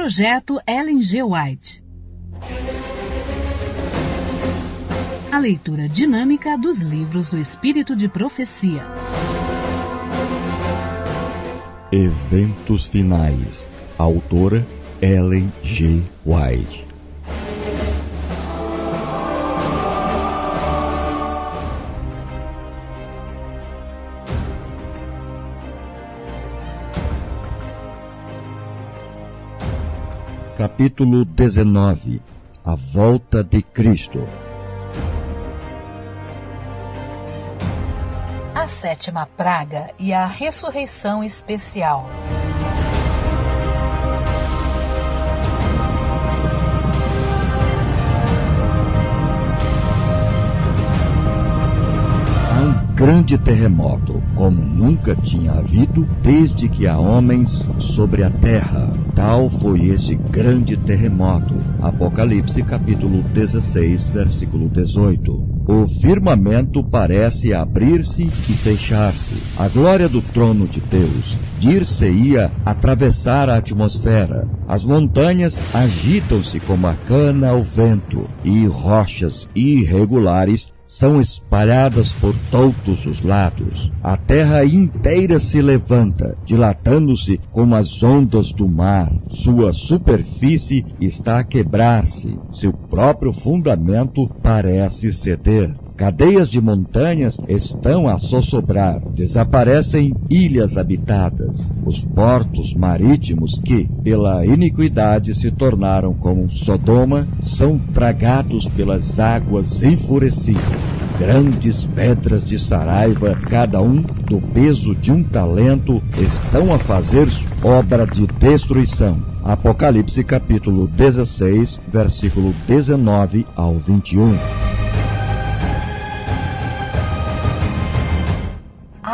Projeto Ellen G. White. A leitura dinâmica dos livros do Espírito de Profecia. Eventos Finais. Autora Ellen G. White. Capítulo 19 A Volta de Cristo A sétima praga e a ressurreição especial. Grande terremoto, como nunca tinha havido desde que há homens sobre a terra. Tal foi esse grande terremoto. Apocalipse capítulo 16, versículo 18. O firmamento parece abrir-se e fechar-se. A glória do trono de Deus dir-se-ia atravessar a atmosfera. As montanhas agitam-se como a cana ao vento e rochas irregulares são espalhadas por todos os lados. A terra inteira se levanta, dilatando-se como as ondas do mar. Sua superfície está a quebrar-se. Seu próprio fundamento parece ceder. Cadeias de montanhas estão a sossobrar, desaparecem ilhas habitadas. Os portos marítimos que, pela iniquidade, se tornaram como Sodoma, são tragados pelas águas enfurecidas. Grandes pedras de saraiva, cada um do peso de um talento, estão a fazer obra de destruição. Apocalipse capítulo 16, versículo 19 ao 21.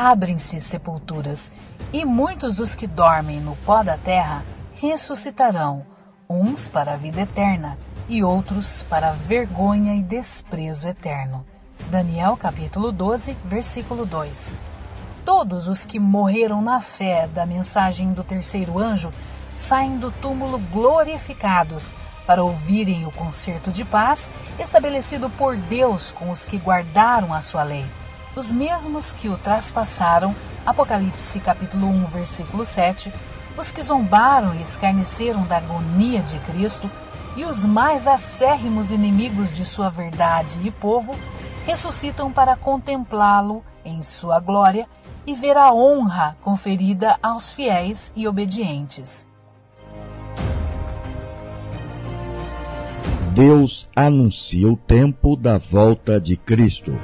Abrem-se sepulturas, e muitos dos que dormem no pó da terra ressuscitarão, uns para a vida eterna e outros para a vergonha e desprezo eterno. Daniel capítulo 12, versículo 2. Todos os que morreram na fé da mensagem do terceiro anjo saem do túmulo glorificados para ouvirem o concerto de paz estabelecido por Deus com os que guardaram a sua lei os mesmos que o traspassaram, Apocalipse capítulo 1, versículo 7, os que zombaram e escarneceram da agonia de Cristo e os mais acérrimos inimigos de sua verdade e povo, ressuscitam para contemplá-lo em sua glória e ver a honra conferida aos fiéis e obedientes. Deus anuncia o tempo da volta de Cristo.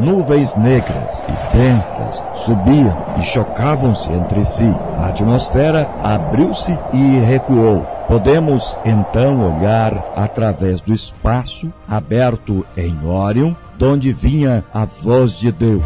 Nuvens negras e densas subiam e chocavam-se entre si. A atmosfera abriu-se e recuou. Podemos então olhar através do espaço aberto em Órion, donde vinha a voz de Deus.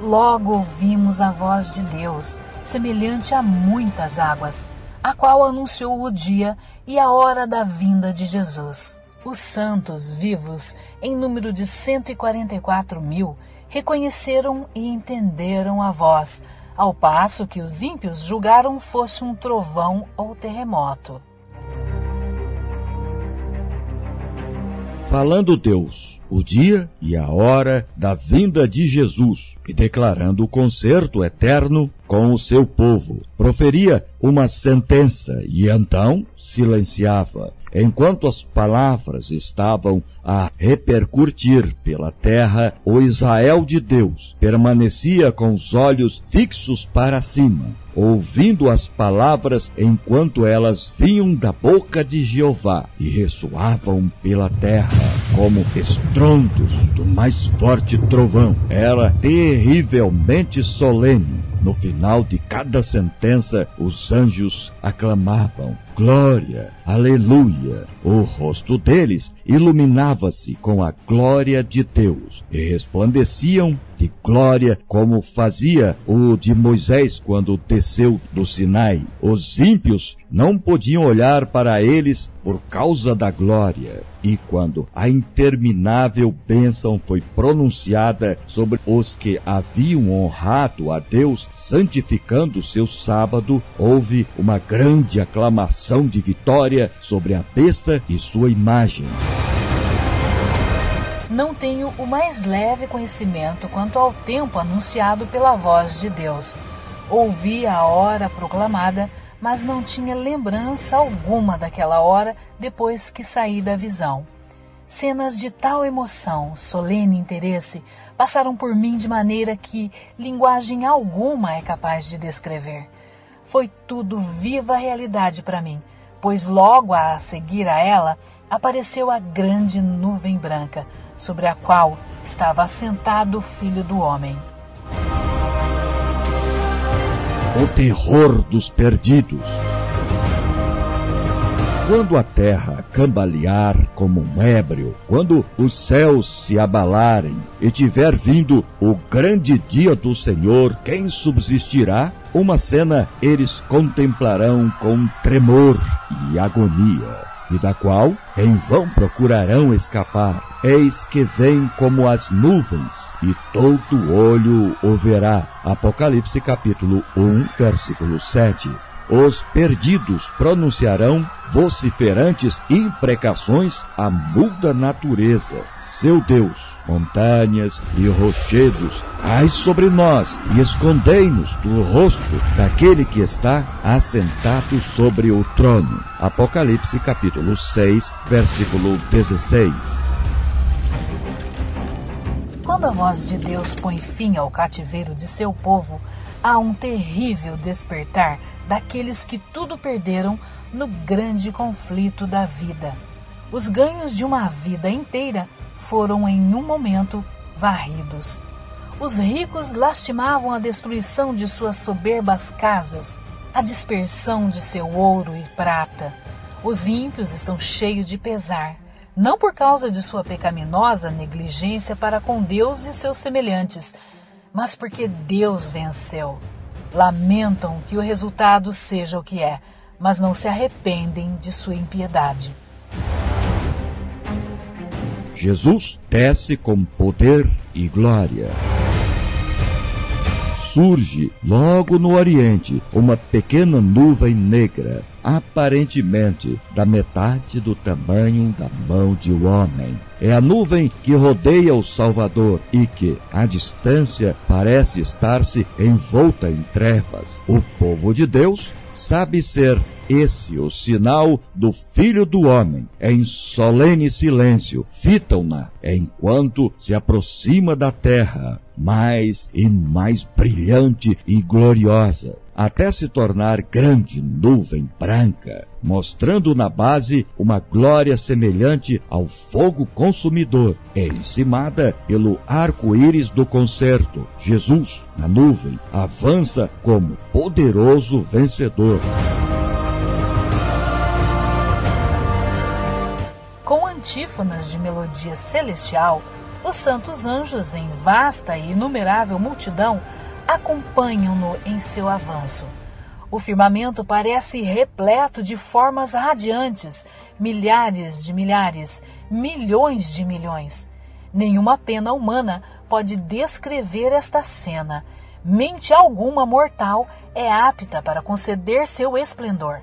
Logo ouvimos a voz de Deus, semelhante a muitas águas, a qual anunciou o dia e a hora da vinda de Jesus. Os santos vivos, em número de 144 mil, reconheceram e entenderam a voz, ao passo que os ímpios julgaram fosse um trovão ou terremoto. Falando Deus, o dia e a hora da vinda de Jesus, e declarando o concerto eterno com o seu povo, proferia uma sentença e então silenciava Enquanto as palavras estavam a repercutir pela terra, o Israel de Deus permanecia com os olhos fixos para cima, ouvindo as palavras enquanto elas vinham da boca de Jeová e ressoavam pela terra como estrondos do mais forte trovão. Era terrivelmente solene no final de cada sentença, os anjos aclamavam: Glória, Aleluia! O rosto deles iluminava-se com a glória de Deus e resplandeciam de glória como fazia o de Moisés quando desceu do Sinai. Os ímpios não podiam olhar para eles por causa da glória. E quando a interminável bênção foi pronunciada sobre os que haviam honrado a Deus, santificando seu sábado, houve uma grande aclamação de vitória sobre a besta e sua imagem não tenho o mais leve conhecimento quanto ao tempo anunciado pela voz de Deus. Ouvi a hora proclamada, mas não tinha lembrança alguma daquela hora depois que saí da visão. Cenas de tal emoção, solene interesse, passaram por mim de maneira que linguagem alguma é capaz de descrever. Foi tudo viva realidade para mim, pois logo a seguir a ela apareceu a grande nuvem branca, sobre a qual estava assentado o Filho do Homem. O terror dos perdidos. Quando a terra cambalear como um ébrio, quando os céus se abalarem e tiver vindo o grande dia do Senhor, quem subsistirá? Uma cena eles contemplarão com tremor e agonia e da qual em vão procurarão escapar. Eis que vem como as nuvens, e todo olho o verá. Apocalipse capítulo 1, versículo 7. Os perdidos pronunciarão vociferantes imprecações à muda natureza, seu Deus montanhas e rochedos, cai sobre nós e escondei-nos do rosto daquele que está assentado sobre o trono. Apocalipse capítulo 6, versículo 16. Quando a voz de Deus põe fim ao cativeiro de seu povo, há um terrível despertar daqueles que tudo perderam no grande conflito da vida. Os ganhos de uma vida inteira foram em um momento varridos. Os ricos lastimavam a destruição de suas soberbas casas, a dispersão de seu ouro e prata. Os ímpios estão cheios de pesar, não por causa de sua pecaminosa negligência para com Deus e seus semelhantes, mas porque Deus venceu. Lamentam que o resultado seja o que é, mas não se arrependem de sua impiedade. Jesus desce com poder e glória. Surge logo no Oriente uma pequena nuvem negra, aparentemente da metade do tamanho da mão de um homem. É a nuvem que rodeia o Salvador e que, à distância, parece estar-se envolta em trevas. O povo de Deus sabe ser esse o sinal do Filho do Homem. Em solene silêncio, fitam-na enquanto se aproxima da terra, mais e mais brilhante e gloriosa até se tornar grande nuvem branca, mostrando na base uma glória semelhante ao fogo consumidor, encimada pelo arco-íris do concerto. Jesus, na nuvem, avança como poderoso vencedor. Com antífonas de melodia celestial, os santos anjos, em vasta e inumerável multidão, acompanham-no em seu avanço. O firmamento parece repleto de formas radiantes, milhares de milhares, milhões de milhões. Nenhuma pena humana pode descrever esta cena. Mente alguma mortal é apta para conceder seu esplendor.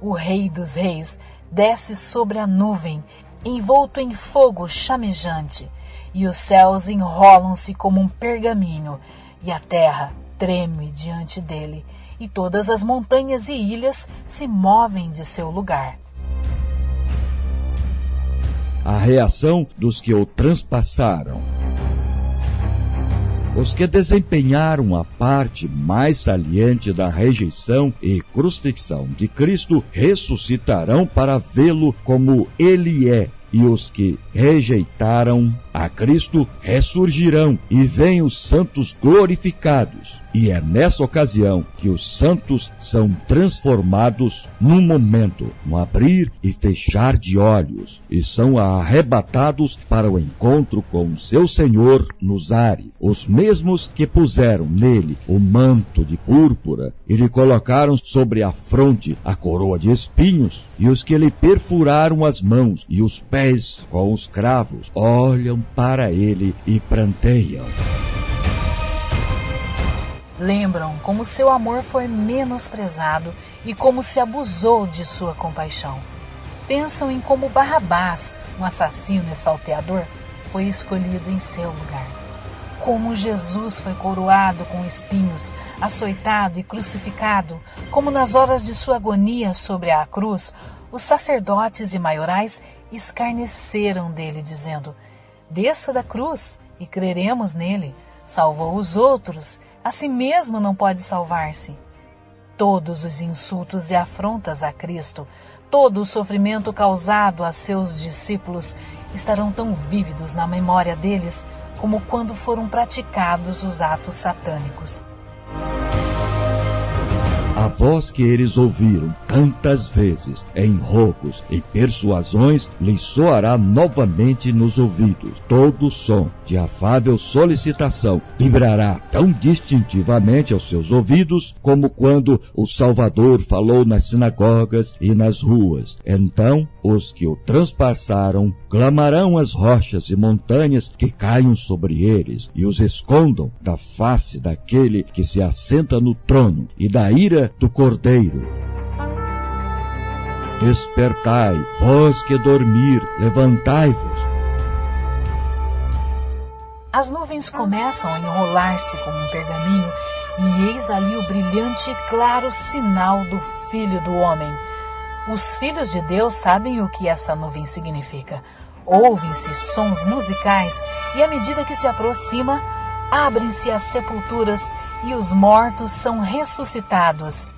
O Rei dos Reis desce sobre a nuvem, envolto em fogo chamejante, e os céus enrolam-se como um pergaminho, e a terra treme diante dele, e todas as montanhas e ilhas se movem de seu lugar. A reação dos que o transpassaram. Os que desempenharam a parte mais saliente da rejeição e crucifixão de Cristo ressuscitarão para vê-lo como ele é e os que rejeitaram a Cristo ressurgirão e vêm os santos glorificados. E é nessa ocasião que os santos são transformados num momento, no abrir e fechar de olhos, e são arrebatados para o encontro com seu Senhor nos ares, os mesmos que puseram nele o manto de púrpura e lhe colocaram sobre a fronte a coroa de espinhos, e os que lhe perfuraram as mãos e os pés com os cravos, olham para ele e pranteiam. Lembram como seu amor foi menosprezado e como se abusou de sua compaixão. Pensam em como Barrabás, um assassino e salteador, foi escolhido em seu lugar. Como Jesus foi coroado com espinhos, açoitado e crucificado, como nas horas de sua agonia sobre a cruz, os sacerdotes e maiorais escarneceram dele, dizendo: Desça da cruz e creremos nele. Salvou os outros a si mesmo não pode salvar-se. Todos os insultos e afrontas a Cristo, todo o sofrimento causado a seus discípulos estarão tão vívidos na memória deles como quando foram praticados os atos satânicos. A voz que eles ouviram tantas vezes em rogos e persuasões lhes soará novamente nos ouvidos. Todo som de afável solicitação vibrará tão distintivamente aos seus ouvidos como quando o Salvador falou nas sinagogas e nas ruas. Então os que o transpassaram clamarão as rochas e montanhas que caiam sobre eles e os escondam da face daquele que se assenta no trono e da ira do cordeiro. Despertai, vós que dormir, levantai-vos. As nuvens começam a enrolar-se como um pergaminho, e eis ali o brilhante e claro sinal do Filho do Homem. Os filhos de Deus sabem o que essa nuvem significa. Ouvem-se sons musicais, e à medida que se aproxima, abrem-se as sepulturas e os mortos são ressuscitados.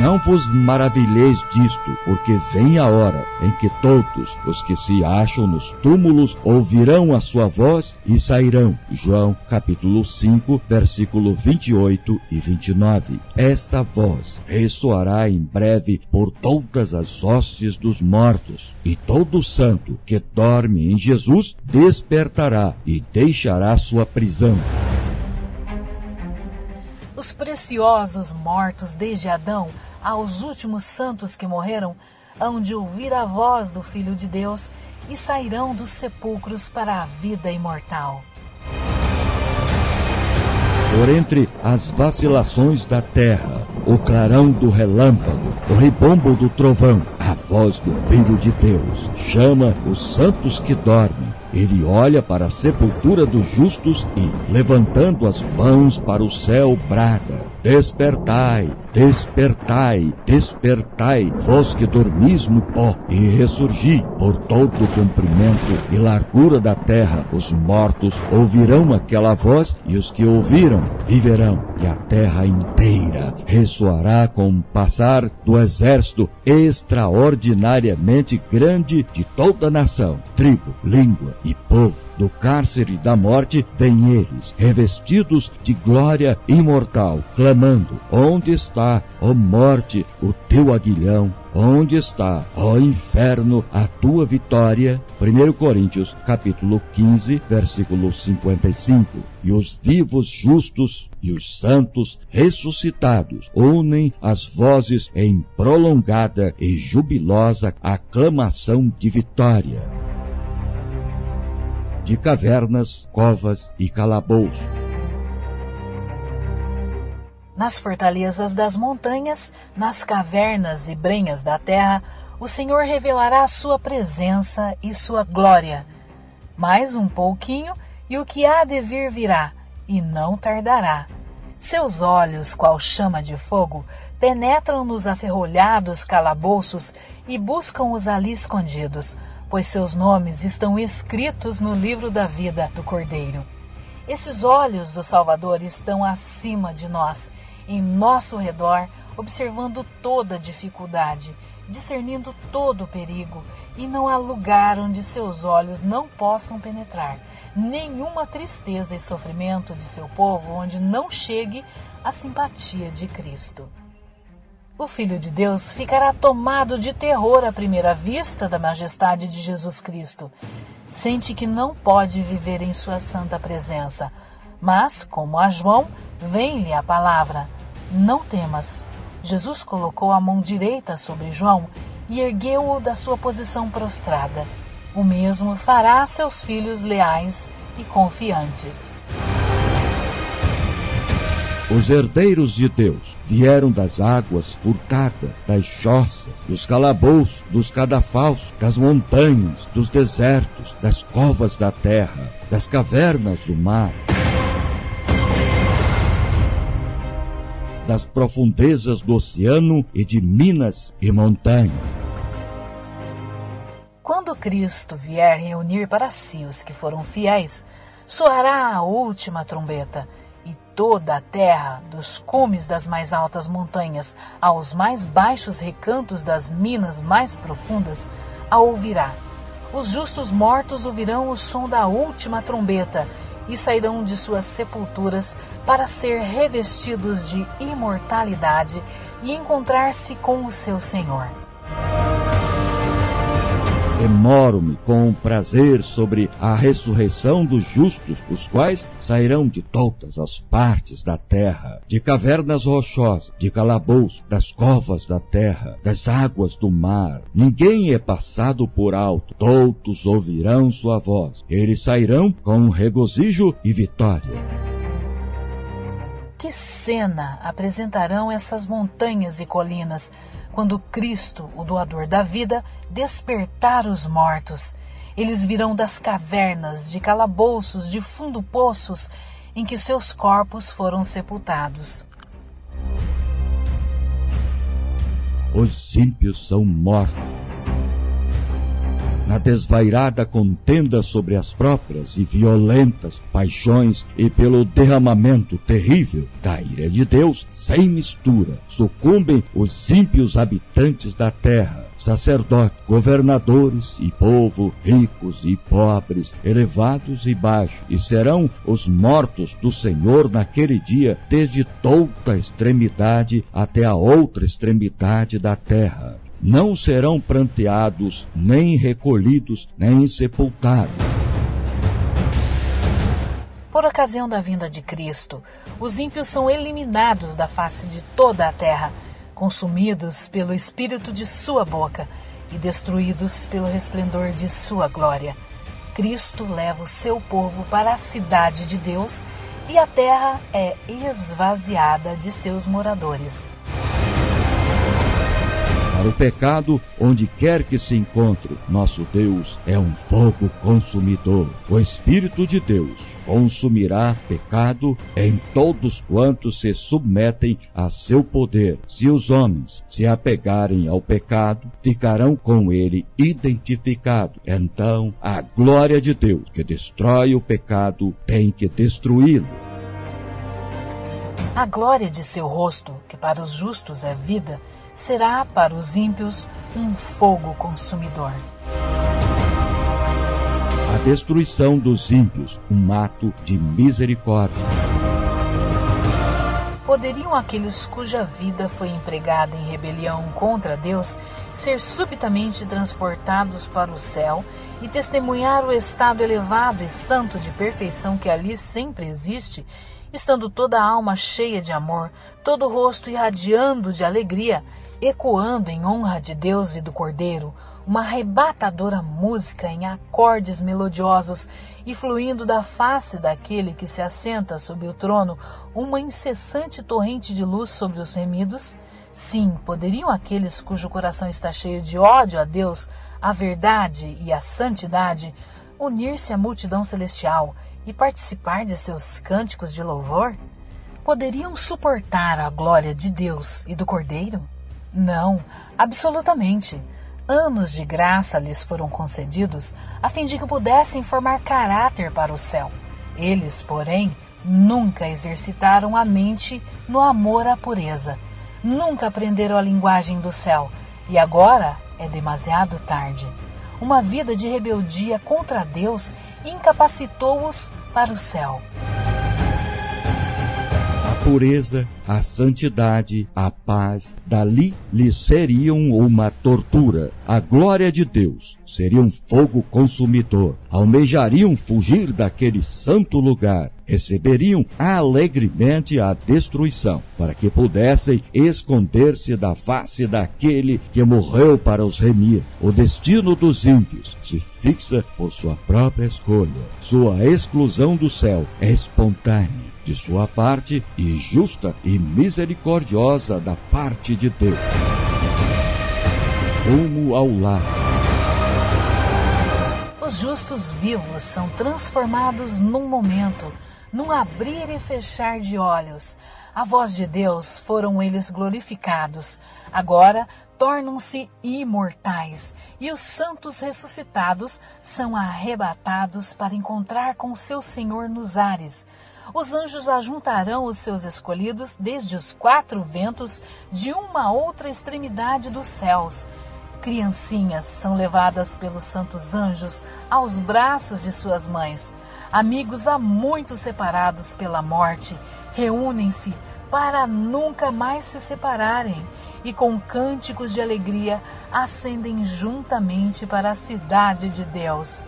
Não vos maravilheis disto, porque vem a hora em que todos os que se acham nos túmulos ouvirão a sua voz e sairão. João capítulo 5, versículo 28 e 29. Esta voz ressoará em breve por todas as hostes dos mortos, e todo santo que dorme em Jesus despertará e deixará sua prisão. Os preciosos mortos desde Adão aos últimos santos que morreram, hão de ouvir a voz do Filho de Deus e sairão dos sepulcros para a vida imortal. Por entre as vacilações da terra, o clarão do relâmpago, o ribombo do trovão, a voz do Filho de Deus chama os santos que dormem ele olha para a sepultura dos justos e, levantando as mãos para o céu, brada: Despertai, despertai, despertai, vós que dormis no pó, e ressurgi por todo o comprimento e largura da terra. Os mortos ouvirão aquela voz, e os que ouviram viverão, e a terra inteira ressoará com o passar do exército extraordinariamente grande de toda a nação, tribo, língua e povo. Do cárcere da morte vêm eles, revestidos de glória imortal, clamando: Onde está, ó morte, o teu aguilhão? Onde está, ó inferno, a tua vitória? 1 Coríntios, capítulo 15, versículo 55. E os vivos justos e os santos ressuscitados unem as vozes em prolongada e jubilosa aclamação de vitória de cavernas, covas e calabouços. Nas fortalezas das montanhas, nas cavernas e brenhas da terra, o Senhor revelará a sua presença e sua glória. Mais um pouquinho e o que há de vir virá, e não tardará. Seus olhos, qual chama de fogo, penetram nos aferrolhados calabouços e buscam os ali escondidos pois seus nomes estão escritos no livro da vida do Cordeiro. Esses olhos do Salvador estão acima de nós, em nosso redor, observando toda dificuldade, discernindo todo o perigo, e não há lugar onde seus olhos não possam penetrar, nenhuma tristeza e sofrimento de seu povo onde não chegue a simpatia de Cristo. O Filho de Deus ficará tomado de terror à primeira vista da majestade de Jesus Cristo. Sente que não pode viver em sua santa presença, mas, como a João, vem-lhe a palavra: Não temas, Jesus colocou a mão direita sobre João e ergueu-o da sua posição prostrada. O mesmo fará a seus filhos leais e confiantes. Os herdeiros de Deus vieram das águas furtadas, das choças, dos calabouços, dos cadafalsos, das montanhas, dos desertos, das covas da terra, das cavernas do mar. das profundezas do oceano e de minas e montanhas. Quando Cristo vier reunir para si os que foram fiéis, soará a última trombeta, toda a terra, dos cumes das mais altas montanhas aos mais baixos recantos das minas mais profundas, a ouvirá. Os justos mortos ouvirão o som da última trombeta, e sairão de suas sepulturas para ser revestidos de imortalidade e encontrar-se com o seu Senhor. Demoro-me com prazer sobre a ressurreição dos justos, os quais sairão de todas as partes da terra, de cavernas rochosas, de calabouços, das covas da terra, das águas do mar. Ninguém é passado por alto, todos ouvirão sua voz. Eles sairão com regozijo e vitória. Que cena apresentarão essas montanhas e colinas quando Cristo, o doador da vida, despertar os mortos. Eles virão das cavernas, de calabouços, de fundo poços em que seus corpos foram sepultados. Os ímpios são mortos na desvairada contenda sobre as próprias e violentas paixões e pelo derramamento terrível da ira de Deus, sem mistura, sucumbem os ímpios habitantes da terra, sacerdotes, governadores e povo, ricos e pobres, elevados e baixos, e serão os mortos do Senhor naquele dia, desde toda a extremidade até a outra extremidade da terra não serão pranteados, nem recolhidos, nem sepultados. Por ocasião da vinda de Cristo, os ímpios são eliminados da face de toda a terra, consumidos pelo espírito de sua boca e destruídos pelo resplendor de sua glória. Cristo leva o seu povo para a cidade de Deus e a terra é esvaziada de seus moradores. Para o pecado, onde quer que se encontre, nosso Deus é um fogo consumidor. O Espírito de Deus consumirá pecado em todos quantos se submetem a seu poder. Se os homens se apegarem ao pecado, ficarão com ele identificados. Então, a glória de Deus, que destrói o pecado, tem que destruí-lo. A glória de seu rosto, que para os justos é vida, será para os ímpios um fogo consumidor. A destruição dos ímpios, um ato de misericórdia. Poderiam aqueles cuja vida foi empregada em rebelião contra Deus ser subitamente transportados para o céu e testemunhar o estado elevado e santo de perfeição que ali sempre existe, estando toda a alma cheia de amor, todo o rosto irradiando de alegria, ecoando em honra de Deus e do Cordeiro, uma arrebatadora música em acordes melodiosos e fluindo da face daquele que se assenta sobre o trono uma incessante torrente de luz sobre os remidos? Sim, poderiam aqueles cujo coração está cheio de ódio a Deus, a verdade e a santidade unir-se à multidão celestial e participar de seus cânticos de louvor? Poderiam suportar a glória de Deus e do Cordeiro? Não, absolutamente. Anos de graça lhes foram concedidos a fim de que pudessem formar caráter para o céu. Eles, porém, nunca exercitaram a mente no amor à pureza, nunca aprenderam a linguagem do céu E agora é demasiado tarde. Uma vida de rebeldia contra Deus incapacitou-os para o céu pureza, a santidade, a paz, dali lhes seriam uma tortura. A glória de Deus seria um fogo consumidor. Almejariam fugir daquele santo lugar. Receberiam alegremente a destruição, para que pudessem esconder-se da face daquele que morreu para os remir. O destino dos ímpios se fixa por sua própria escolha. Sua exclusão do céu é espontânea de sua parte e justa e misericordiosa da parte de Deus. Rumo ao lar. Os justos vivos são transformados num momento, num abrir e fechar de olhos. A voz de Deus foram eles glorificados. Agora tornam-se imortais e os santos ressuscitados são arrebatados para encontrar com seu Senhor nos ares os anjos ajuntarão os seus escolhidos desde os quatro ventos de uma outra extremidade dos céus. Criancinhas são levadas pelos santos anjos aos braços de suas mães. Amigos há muito separados pela morte reúnem-se para nunca mais se separarem e com cânticos de alegria ascendem juntamente para a cidade de Deus.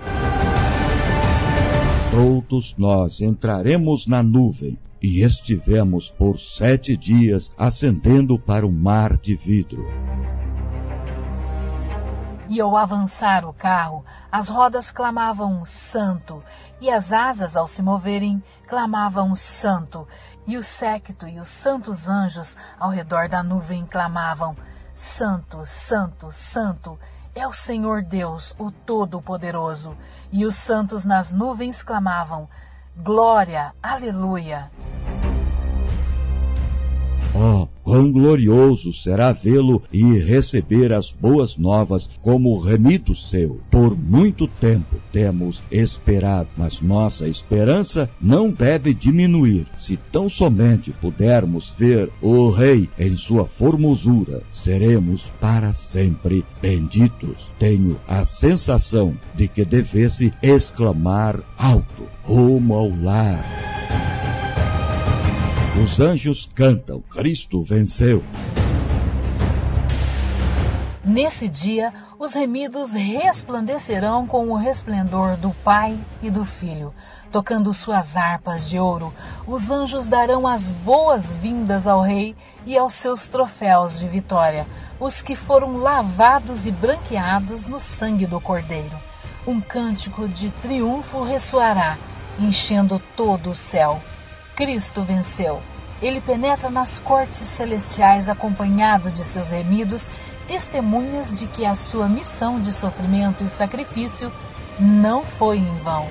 Todos nós entraremos na nuvem e estivemos por sete dias ascendendo para o mar de vidro. E ao avançar o carro, as rodas clamavam Santo, e as asas, ao se moverem, clamavam Santo, e o séquito e os santos anjos ao redor da nuvem clamavam Santo, Santo, Santo é o Senhor Deus, o Todo-Poderoso. E os santos nas nuvens clamavam: Glória, Aleluia. Oh, quão glorioso será vê-lo e receber as boas novas como remido seu. Por muito tempo temos esperado, mas nossa esperança não deve diminuir. Se tão somente pudermos ver o Rei em sua formosura, seremos para sempre benditos. Tenho a sensação de que devesse exclamar alto, rumo ao lar. Os anjos cantam: Cristo venceu. Nesse dia, os remidos resplandecerão com o resplendor do Pai e do Filho. Tocando suas harpas de ouro, os anjos darão as boas-vindas ao Rei e aos seus troféus de vitória, os que foram lavados e branqueados no sangue do Cordeiro. Um cântico de triunfo ressoará, enchendo todo o céu. Cristo venceu. Ele penetra nas cortes celestiais acompanhado de seus remidos, testemunhas de que a sua missão de sofrimento e sacrifício não foi em vão.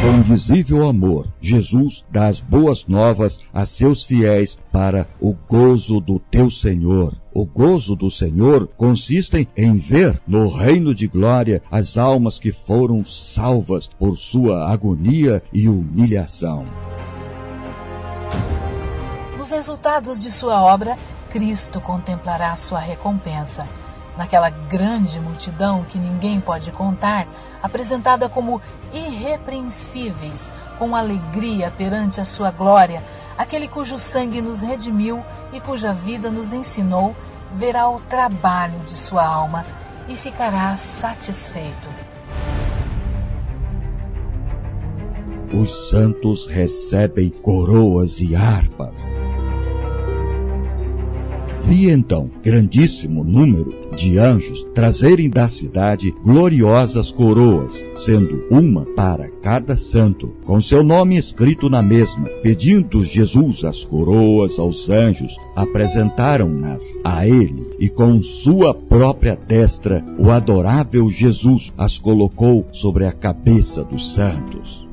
Com indizível amor, Jesus dá as boas novas a seus fiéis para o gozo do teu Senhor. O gozo do Senhor consiste em ver no reino de glória as almas que foram salvas por sua agonia e humilhação. Nos resultados de sua obra, Cristo contemplará sua recompensa. Naquela grande multidão que ninguém pode contar, apresentada como irrepreensíveis, com alegria perante a sua glória, aquele cujo sangue nos redimiu e cuja vida nos ensinou, verá o trabalho de sua alma e ficará satisfeito. Os santos recebem coroas e harpas. Vi então grandíssimo número de anjos trazerem da cidade gloriosas coroas, sendo uma para cada santo, com seu nome escrito na mesma. Pedindo Jesus as coroas aos anjos, apresentaram-nas a ele, e com sua própria destra, o adorável Jesus as colocou sobre a cabeça dos santos.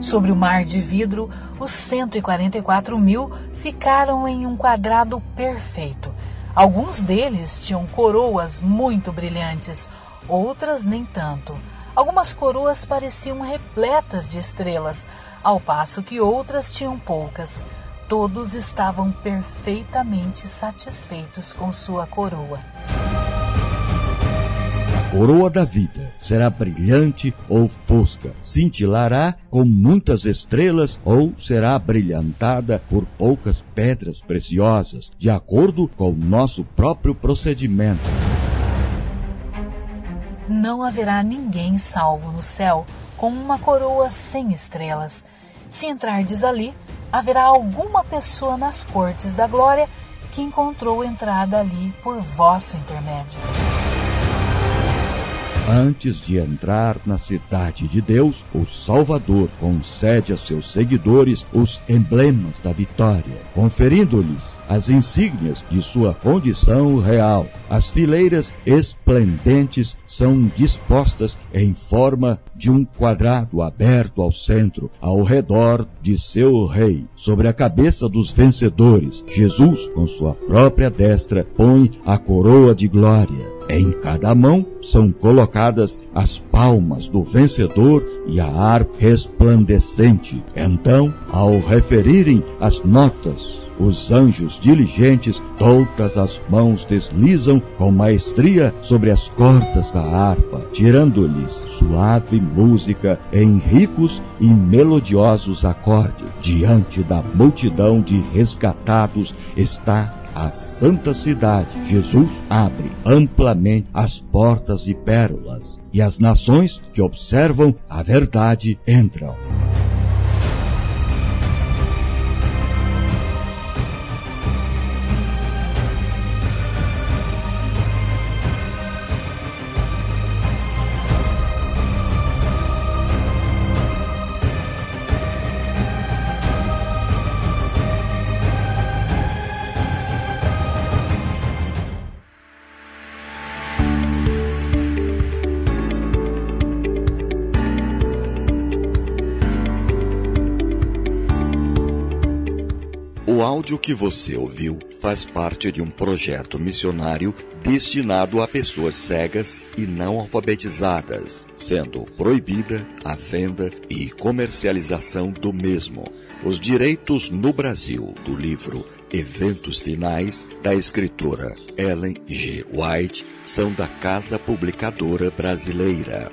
Sobre o mar de vidro, os 144 mil ficaram em um quadrado perfeito. Alguns deles tinham coroas muito brilhantes, outras nem tanto. Algumas coroas pareciam repletas de estrelas, ao passo que outras tinham poucas. todos estavam perfeitamente satisfeitos com sua coroa. Coroa da vida será brilhante ou fosca, cintilará com muitas estrelas ou será brilhantada por poucas pedras preciosas, de acordo com o nosso próprio procedimento. Não haverá ninguém salvo no céu com uma coroa sem estrelas. Se entrardes ali, haverá alguma pessoa nas cortes da glória que encontrou entrada ali por vosso intermédio. Antes de entrar na cidade de Deus, o Salvador concede a seus seguidores os emblemas da vitória, conferindo-lhes as insígnias de sua condição real. As fileiras esplendentes são dispostas em forma de um quadrado aberto ao centro, ao redor de seu rei. Sobre a cabeça dos vencedores, Jesus, com sua própria destra, põe a coroa de glória. Em cada mão são colocadas as palmas do vencedor e a harpa resplandecente. Então, ao referirem as notas, os anjos diligentes, todas as mãos deslizam com maestria sobre as cordas da harpa, tirando-lhes suave música em ricos e melodiosos acordes. Diante da multidão de resgatados está a santa cidade, Jesus abre amplamente as portas de pérolas, e as nações que observam a verdade entram. Áudio que você ouviu faz parte de um projeto missionário destinado a pessoas cegas e não alfabetizadas, sendo proibida a venda e comercialização do mesmo. Os direitos no Brasil do livro Eventos Finais da escritora Ellen G. White são da Casa Publicadora Brasileira.